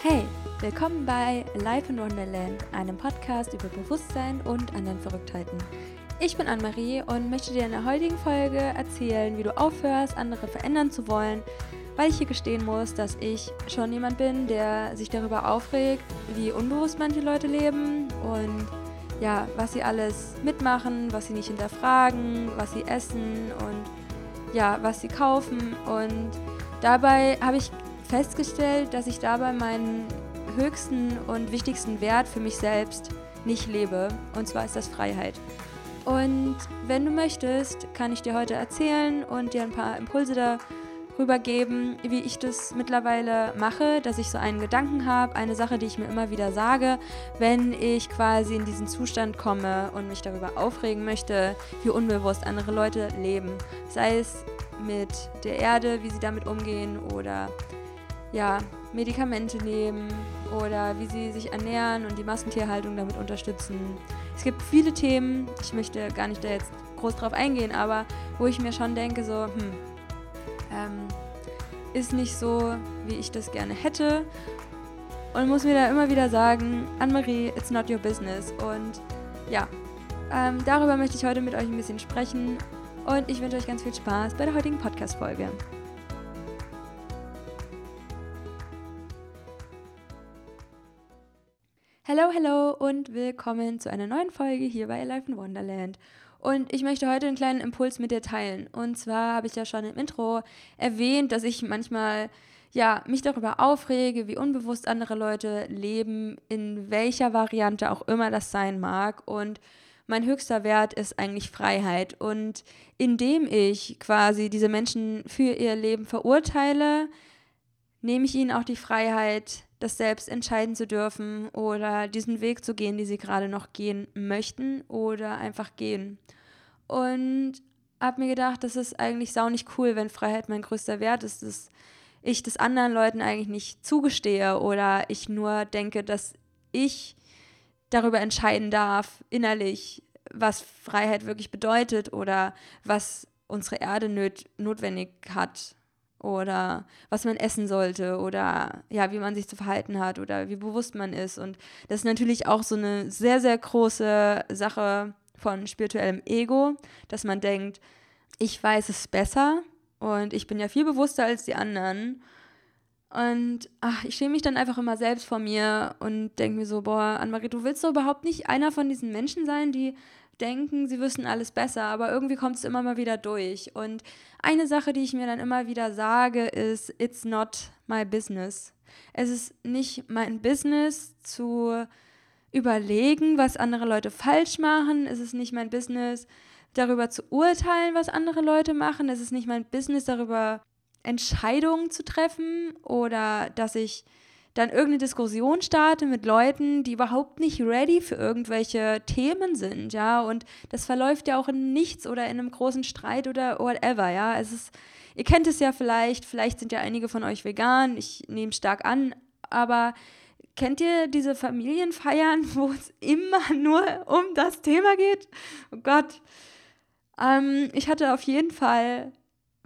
Hey, willkommen bei Life in Wonderland, einem Podcast über Bewusstsein und anderen Verrücktheiten. Ich bin Anne-Marie und möchte dir in der heutigen Folge erzählen, wie du aufhörst, andere verändern zu wollen, weil ich hier gestehen muss, dass ich schon jemand bin, der sich darüber aufregt, wie unbewusst manche Leute leben und ja, was sie alles mitmachen, was sie nicht hinterfragen, was sie essen und ja, was sie kaufen. Und dabei habe ich festgestellt, dass ich dabei meinen höchsten und wichtigsten Wert für mich selbst nicht lebe. Und zwar ist das Freiheit. Und wenn du möchtest, kann ich dir heute erzählen und dir ein paar Impulse darüber geben, wie ich das mittlerweile mache, dass ich so einen Gedanken habe, eine Sache, die ich mir immer wieder sage, wenn ich quasi in diesen Zustand komme und mich darüber aufregen möchte, wie unbewusst andere Leute leben. Sei es mit der Erde, wie sie damit umgehen oder ja, Medikamente nehmen oder wie sie sich ernähren und die Massentierhaltung damit unterstützen. Es gibt viele Themen, ich möchte gar nicht da jetzt groß drauf eingehen, aber wo ich mir schon denke, so, hm, ähm, ist nicht so, wie ich das gerne hätte. Und muss mir da immer wieder sagen, Anne-Marie, it's not your business. Und ja, ähm, darüber möchte ich heute mit euch ein bisschen sprechen. Und ich wünsche euch ganz viel Spaß bei der heutigen Podcast-Folge. Hallo, hallo und willkommen zu einer neuen Folge hier bei Alive in Wonderland. Und ich möchte heute einen kleinen Impuls mit dir teilen. Und zwar habe ich ja schon im Intro erwähnt, dass ich manchmal ja, mich darüber aufrege, wie unbewusst andere Leute leben, in welcher Variante auch immer das sein mag. Und mein höchster Wert ist eigentlich Freiheit. Und indem ich quasi diese Menschen für ihr Leben verurteile, nehme ich ihnen auch die Freiheit, das selbst entscheiden zu dürfen oder diesen Weg zu gehen, die sie gerade noch gehen möchten oder einfach gehen. Und habe mir gedacht, das ist eigentlich sau nicht cool, wenn Freiheit mein größter Wert ist, dass ich das anderen Leuten eigentlich nicht zugestehe oder ich nur denke, dass ich darüber entscheiden darf, innerlich, was Freiheit wirklich bedeutet oder was unsere Erde nöt notwendig hat oder was man essen sollte oder ja, wie man sich zu verhalten hat oder wie bewusst man ist. Und das ist natürlich auch so eine sehr, sehr große Sache von spirituellem Ego, dass man denkt, ich weiß es besser und ich bin ja viel bewusster als die anderen. Und ach, ich schäme mich dann einfach immer selbst vor mir und denke mir so, boah, Annemarie, du willst doch überhaupt nicht einer von diesen Menschen sein, die denken, sie wüssten alles besser, aber irgendwie kommt es immer mal wieder durch. Und eine Sache, die ich mir dann immer wieder sage, ist, it's not my business. Es ist nicht mein Business zu überlegen, was andere Leute falsch machen. Es ist nicht mein Business, darüber zu urteilen, was andere Leute machen. Es ist nicht mein Business, darüber Entscheidungen zu treffen oder dass ich dann irgendeine Diskussion starte mit Leuten, die überhaupt nicht ready für irgendwelche Themen sind, ja, und das verläuft ja auch in nichts oder in einem großen Streit oder whatever, ja. Es ist, ihr kennt es ja vielleicht, vielleicht sind ja einige von euch vegan, ich nehme stark an, aber kennt ihr diese Familienfeiern, wo es immer nur um das Thema geht? Oh Gott. Ähm, ich hatte auf jeden Fall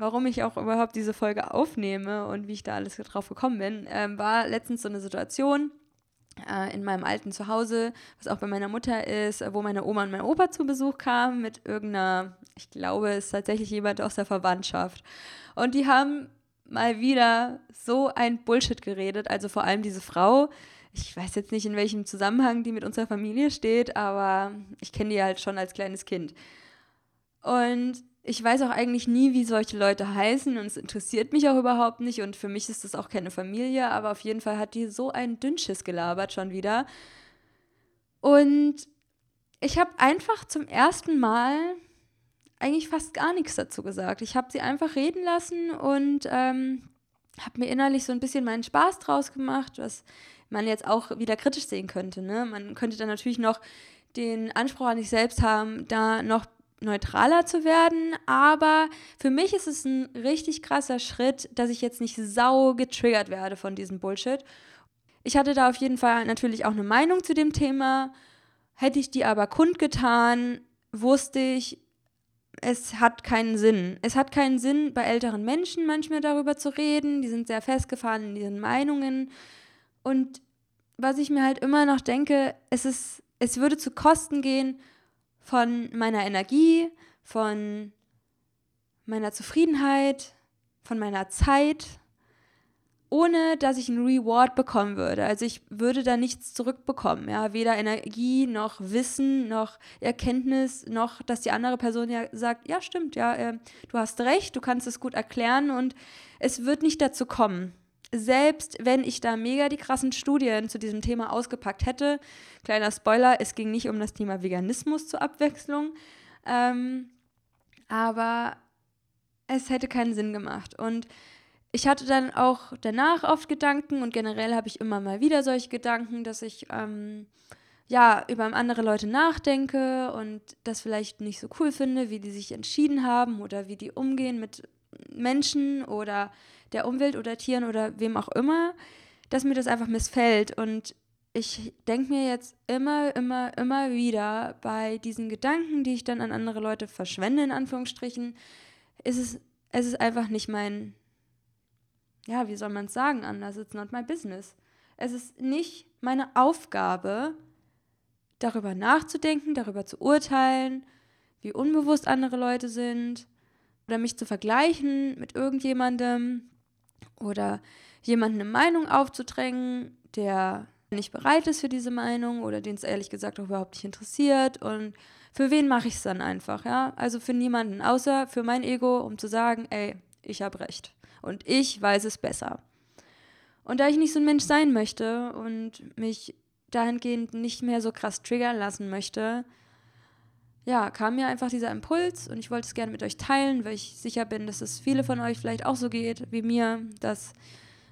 warum ich auch überhaupt diese Folge aufnehme und wie ich da alles drauf gekommen bin, ähm, war letztens so eine Situation äh, in meinem alten Zuhause, was auch bei meiner Mutter ist, wo meine Oma und mein Opa zu Besuch kamen mit irgendeiner, ich glaube, es ist tatsächlich jemand aus der Verwandtschaft. Und die haben mal wieder so ein Bullshit geredet, also vor allem diese Frau. Ich weiß jetzt nicht, in welchem Zusammenhang die mit unserer Familie steht, aber ich kenne die halt schon als kleines Kind. Und ich weiß auch eigentlich nie, wie solche Leute heißen und es interessiert mich auch überhaupt nicht und für mich ist das auch keine Familie, aber auf jeden Fall hat die so ein Dünnschiss gelabert schon wieder. Und ich habe einfach zum ersten Mal eigentlich fast gar nichts dazu gesagt. Ich habe sie einfach reden lassen und ähm, habe mir innerlich so ein bisschen meinen Spaß draus gemacht, was man jetzt auch wieder kritisch sehen könnte. Ne? Man könnte dann natürlich noch den Anspruch an sich selbst haben, da noch neutraler zu werden, aber für mich ist es ein richtig krasser Schritt, dass ich jetzt nicht sau getriggert werde von diesem Bullshit. Ich hatte da auf jeden Fall natürlich auch eine Meinung zu dem Thema. Hätte ich die aber kundgetan, wusste ich, es hat keinen Sinn. Es hat keinen Sinn, bei älteren Menschen manchmal darüber zu reden. Die sind sehr festgefahren in ihren Meinungen. Und was ich mir halt immer noch denke, es ist, es würde zu Kosten gehen von meiner Energie, von meiner Zufriedenheit, von meiner Zeit, ohne dass ich einen Reward bekommen würde. Also ich würde da nichts zurückbekommen, ja, weder Energie noch Wissen noch Erkenntnis noch, dass die andere Person ja sagt, ja stimmt, ja, äh, du hast recht, du kannst es gut erklären und es wird nicht dazu kommen. Selbst wenn ich da mega die krassen Studien zu diesem Thema ausgepackt hätte, kleiner Spoiler, es ging nicht um das Thema Veganismus zur Abwechslung, ähm, aber es hätte keinen Sinn gemacht. Und ich hatte dann auch danach oft Gedanken und generell habe ich immer mal wieder solche Gedanken, dass ich ähm, ja über andere Leute nachdenke und das vielleicht nicht so cool finde, wie die sich entschieden haben oder wie die umgehen mit Menschen oder der Umwelt oder Tieren oder wem auch immer, dass mir das einfach missfällt und ich denke mir jetzt immer, immer, immer wieder bei diesen Gedanken, die ich dann an andere Leute verschwende, in Anführungsstrichen, ist es, es ist einfach nicht mein, ja, wie soll man es sagen anders? It's not my business. Es ist nicht meine Aufgabe, darüber nachzudenken, darüber zu urteilen, wie unbewusst andere Leute sind oder mich zu vergleichen mit irgendjemandem oder jemanden eine Meinung aufzudrängen, der nicht bereit ist für diese Meinung oder den es ehrlich gesagt auch überhaupt nicht interessiert und für wen mache ich es dann einfach, ja? Also für niemanden, außer für mein Ego, um zu sagen, ey, ich habe recht und ich weiß es besser. Und da ich nicht so ein Mensch sein möchte und mich dahingehend nicht mehr so krass triggern lassen möchte, ja, kam mir einfach dieser Impuls und ich wollte es gerne mit euch teilen, weil ich sicher bin, dass es viele von euch vielleicht auch so geht wie mir, dass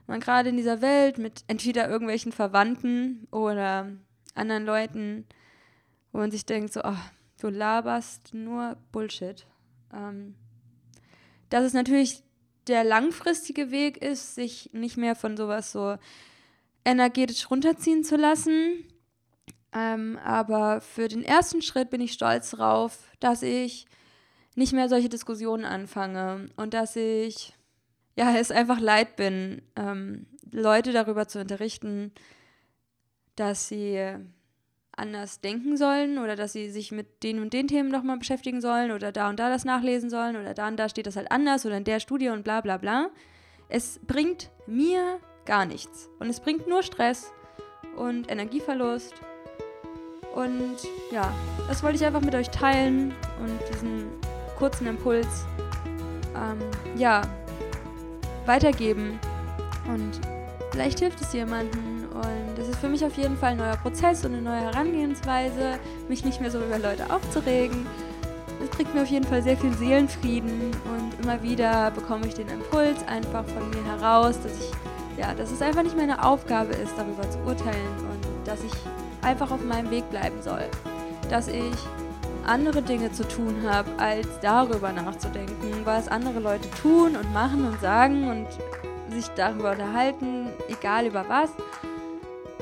man gerade in dieser Welt mit entweder irgendwelchen Verwandten oder anderen Leuten, wo man sich denkt, so, oh, du laberst nur Bullshit. Ähm, dass es natürlich der langfristige Weg ist, sich nicht mehr von sowas so energetisch runterziehen zu lassen. Ähm, aber für den ersten Schritt bin ich stolz darauf, dass ich nicht mehr solche Diskussionen anfange und dass ich ja es einfach leid bin, ähm, Leute darüber zu unterrichten, dass sie anders denken sollen oder dass sie sich mit den und den Themen nochmal beschäftigen sollen oder da und da das nachlesen sollen oder da und da steht das halt anders oder in der Studie und bla bla bla. Es bringt mir gar nichts und es bringt nur Stress und Energieverlust. Und ja, das wollte ich einfach mit euch teilen und diesen kurzen Impuls ähm, ja, weitergeben. Und vielleicht hilft es jemandem und das ist für mich auf jeden Fall ein neuer Prozess und eine neue Herangehensweise, mich nicht mehr so über Leute aufzuregen. Das bringt mir auf jeden Fall sehr viel Seelenfrieden und immer wieder bekomme ich den Impuls einfach von mir heraus, dass ich, ja, dass es einfach nicht meine Aufgabe ist, darüber zu urteilen und dass ich einfach auf meinem Weg bleiben soll. Dass ich andere Dinge zu tun habe, als darüber nachzudenken, was andere Leute tun und machen und sagen und sich darüber unterhalten, egal über was.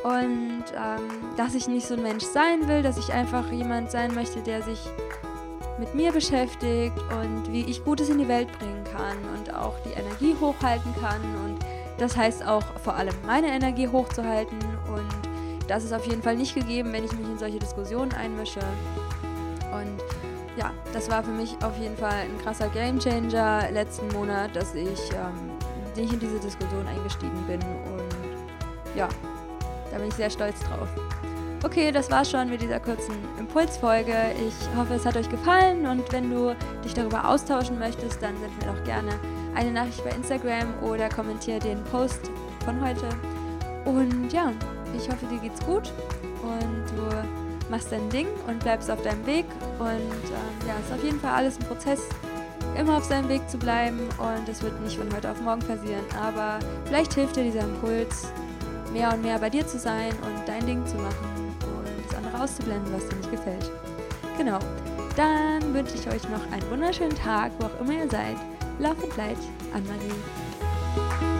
Und ähm, dass ich nicht so ein Mensch sein will, dass ich einfach jemand sein möchte, der sich mit mir beschäftigt und wie ich Gutes in die Welt bringen kann und auch die Energie hochhalten kann. Und das heißt auch vor allem meine Energie hochzuhalten. Und das ist auf jeden Fall nicht gegeben, wenn ich mich in solche Diskussionen einmische. Und ja, das war für mich auf jeden Fall ein krasser Gamechanger letzten Monat, dass ich ähm, nicht in diese Diskussion eingestiegen bin. Und ja, da bin ich sehr stolz drauf. Okay, das war's schon mit dieser kurzen Impulsfolge. Ich hoffe, es hat euch gefallen und wenn du dich darüber austauschen möchtest, dann send mir doch gerne eine Nachricht bei Instagram oder kommentiere den Post von heute. Und ja, ich hoffe, dir geht's gut und du machst dein Ding und bleibst auf deinem Weg. Und ähm, ja, es ist auf jeden Fall alles ein Prozess, immer auf seinem Weg zu bleiben und es wird nicht von heute auf morgen passieren. Aber vielleicht hilft dir dieser Impuls, mehr und mehr bei dir zu sein und dein Ding zu machen und das andere auszublenden, was dir nicht gefällt. Genau. Dann wünsche ich euch noch einen wunderschönen Tag, wo auch immer ihr seid. Love and Light, Anne-Marie.